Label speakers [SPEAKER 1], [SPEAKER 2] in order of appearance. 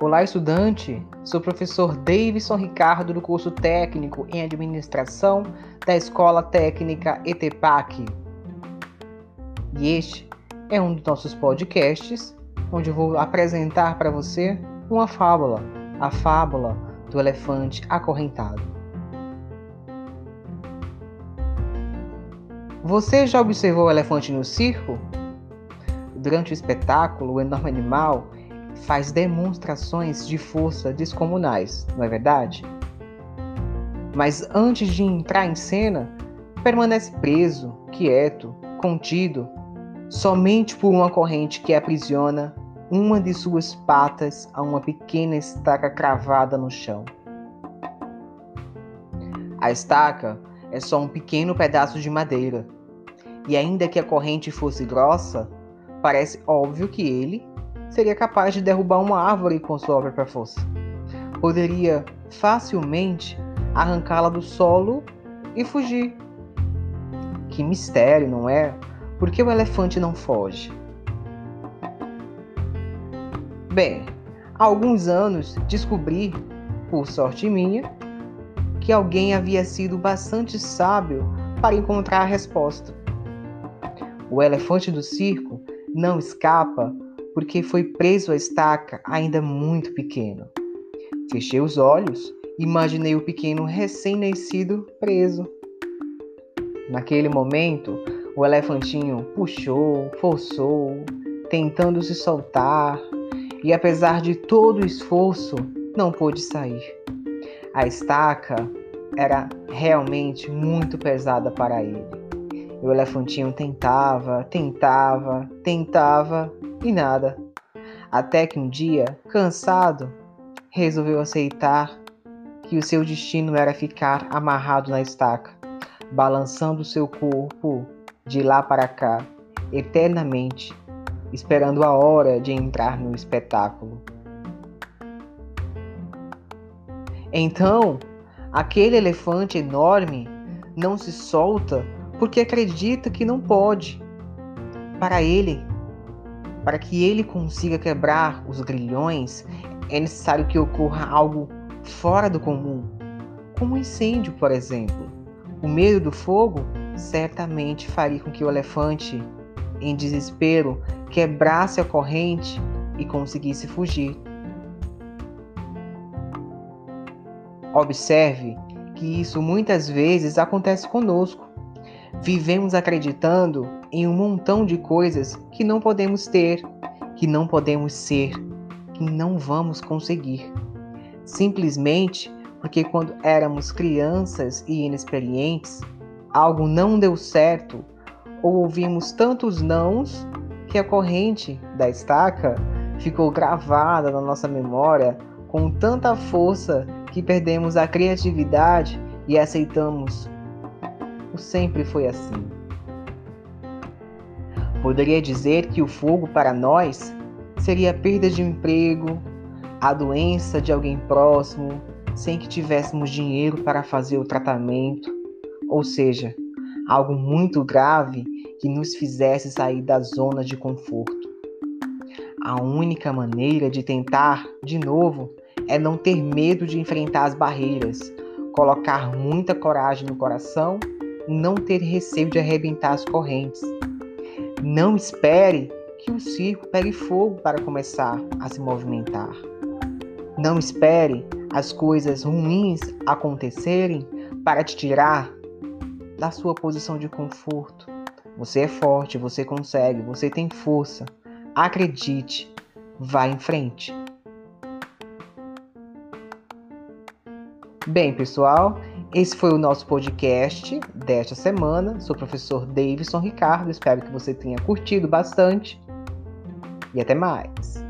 [SPEAKER 1] Olá, estudante! Sou o professor Davidson Ricardo do curso técnico em administração da Escola Técnica ETPAC. E este é um dos nossos podcasts onde eu vou apresentar para você uma fábula, a fábula do elefante acorrentado. Você já observou o elefante no circo? Durante o espetáculo, o enorme animal faz demonstrações de força descomunais, não é verdade? Mas antes de entrar em cena, permanece preso, quieto, contido, somente por uma corrente que aprisiona uma de suas patas a uma pequena estaca cravada no chão. A estaca é só um pequeno pedaço de madeira, e ainda que a corrente fosse grossa, parece óbvio que ele seria capaz de derrubar uma árvore com sua própria força. Poderia facilmente arrancá-la do solo e fugir. Que mistério, não é? Por que o elefante não foge? Bem, há alguns anos descobri, por sorte minha, que alguém havia sido bastante sábio para encontrar a resposta. O elefante do circo não escapa porque foi preso à estaca ainda muito pequeno. Fechei os olhos e imaginei o pequeno recém-nascido preso. Naquele momento, o elefantinho puxou, forçou, tentando se soltar, e apesar de todo o esforço, não pôde sair. A estaca era realmente muito pesada para ele. O elefantinho tentava, tentava, tentava e nada. Até que um dia, cansado, resolveu aceitar que o seu destino era ficar amarrado na estaca, balançando seu corpo de lá para cá, eternamente, esperando a hora de entrar no espetáculo. Então, aquele elefante enorme não se solta porque acredita que não pode. Para ele, para que ele consiga quebrar os grilhões, é necessário que ocorra algo fora do comum, como um incêndio, por exemplo. O medo do fogo certamente faria com que o elefante, em desespero, quebrasse a corrente e conseguisse fugir. Observe que isso muitas vezes acontece conosco. Vivemos acreditando em um montão de coisas que não podemos ter, que não podemos ser, que não vamos conseguir. Simplesmente porque quando éramos crianças e inexperientes, algo não deu certo ou ouvimos tantos nãos que a corrente da estaca ficou gravada na nossa memória com tanta força que perdemos a criatividade e aceitamos sempre foi assim. Poderia dizer que o fogo para nós seria a perda de emprego, a doença de alguém próximo, sem que tivéssemos dinheiro para fazer o tratamento, ou seja, algo muito grave que nos fizesse sair da zona de conforto. A única maneira de tentar de novo é não ter medo de enfrentar as barreiras, colocar muita coragem no coração não ter receio de arrebentar as correntes. Não espere que o circo pegue fogo para começar a se movimentar. Não espere as coisas ruins acontecerem para te tirar da sua posição de conforto. Você é forte, você consegue, você tem força. Acredite, vá em frente. Bem, pessoal, esse foi o nosso podcast desta semana. Sou o professor Davidson Ricardo. Espero que você tenha curtido bastante. E até mais.